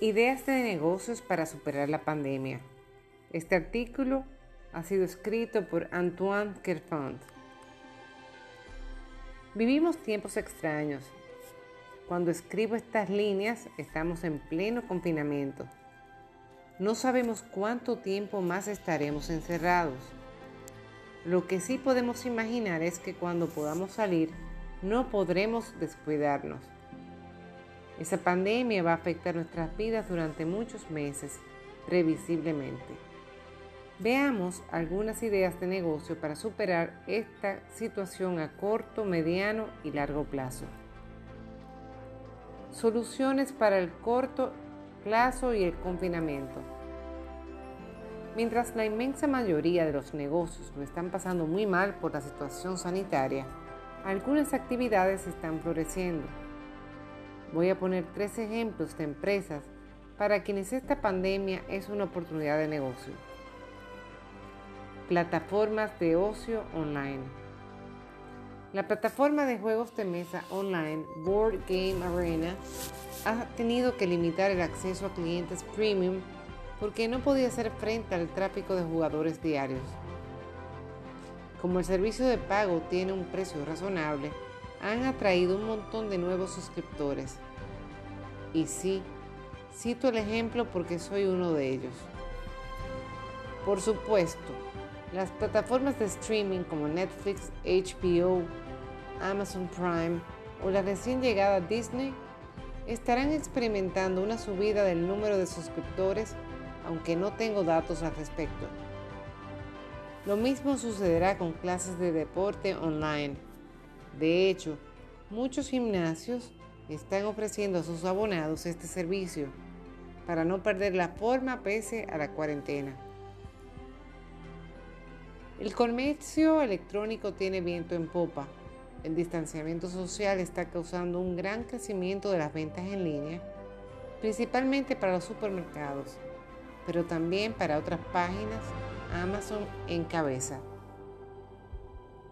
Ideas de negocios para superar la pandemia. Este artículo ha sido escrito por Antoine Kerfand. Vivimos tiempos extraños. Cuando escribo estas líneas estamos en pleno confinamiento. No sabemos cuánto tiempo más estaremos encerrados. Lo que sí podemos imaginar es que cuando podamos salir no podremos descuidarnos. Esa pandemia va a afectar nuestras vidas durante muchos meses, previsiblemente. Veamos algunas ideas de negocio para superar esta situación a corto, mediano y largo plazo. Soluciones para el corto plazo y el confinamiento. Mientras la inmensa mayoría de los negocios lo están pasando muy mal por la situación sanitaria, algunas actividades están floreciendo Voy a poner tres ejemplos de empresas para quienes esta pandemia es una oportunidad de negocio. Plataformas de ocio online. La plataforma de juegos de mesa online Board Game Arena ha tenido que limitar el acceso a clientes premium porque no podía hacer frente al tráfico de jugadores diarios. Como el servicio de pago tiene un precio razonable, han atraído un montón de nuevos suscriptores. Y sí, cito el ejemplo porque soy uno de ellos. Por supuesto, las plataformas de streaming como Netflix, HBO, Amazon Prime o la recién llegada Disney estarán experimentando una subida del número de suscriptores, aunque no tengo datos al respecto. Lo mismo sucederá con clases de deporte online de hecho, muchos gimnasios están ofreciendo a sus abonados este servicio para no perder la forma pese a la cuarentena. El comercio electrónico tiene viento en popa. El distanciamiento social está causando un gran crecimiento de las ventas en línea, principalmente para los supermercados, pero también para otras páginas, Amazon en cabeza.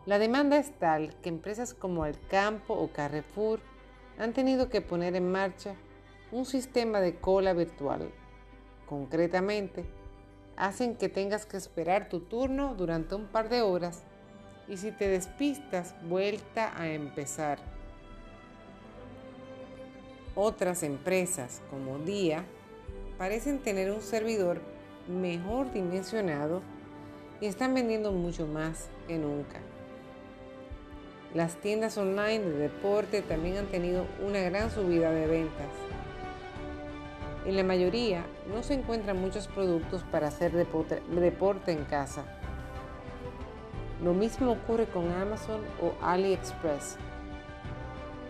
La demanda es tal que empresas como El Campo o Carrefour han tenido que poner en marcha un sistema de cola virtual. Concretamente, hacen que tengas que esperar tu turno durante un par de horas y si te despistas, vuelta a empezar. Otras empresas como Día parecen tener un servidor mejor dimensionado y están vendiendo mucho más que nunca. Las tiendas online de deporte también han tenido una gran subida de ventas. En la mayoría no se encuentran muchos productos para hacer deporte en casa. Lo mismo ocurre con Amazon o AliExpress.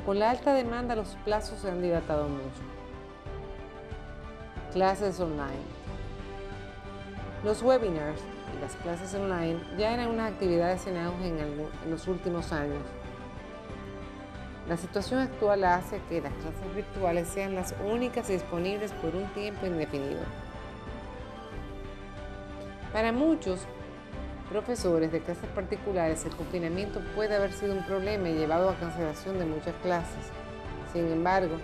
Con la alta demanda los plazos se han dilatado mucho. Clases online. Los webinars las clases online ya eran unas actividades en auge en, los últimos años. La situación actual hace que las clases virtuales sean las únicas disponibles por un tiempo indefinido. Para muchos profesores de clases particulares, el confinamiento puede haber sido un problema y llevado a cancelación de muchas clases. Sin embargo,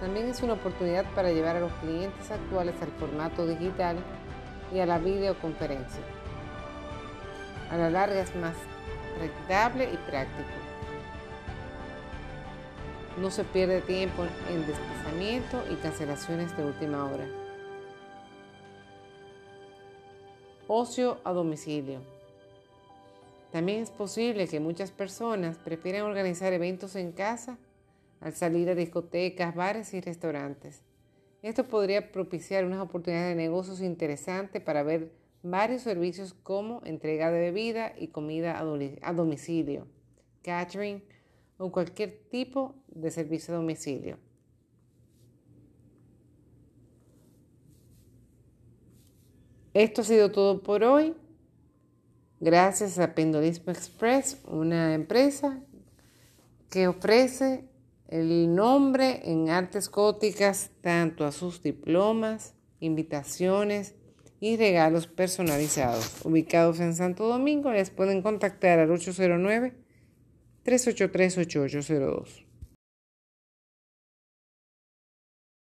también es una oportunidad para llevar a los clientes actuales al formato digital y a la videoconferencia a la larga es más rentable y práctico. No se pierde tiempo en desplazamiento y cancelaciones de última hora. Ocio a domicilio. También es posible que muchas personas prefieran organizar eventos en casa al salir a discotecas, bares y restaurantes. Esto podría propiciar unas oportunidades de negocios interesantes para ver varios servicios como entrega de bebida y comida a domicilio, catering o cualquier tipo de servicio a domicilio. Esto ha sido todo por hoy. Gracias a Pendolismo Express, una empresa que ofrece el nombre en artes góticas tanto a sus diplomas, invitaciones, y regalos personalizados. Ubicados en Santo Domingo, les pueden contactar al 809 383 8802.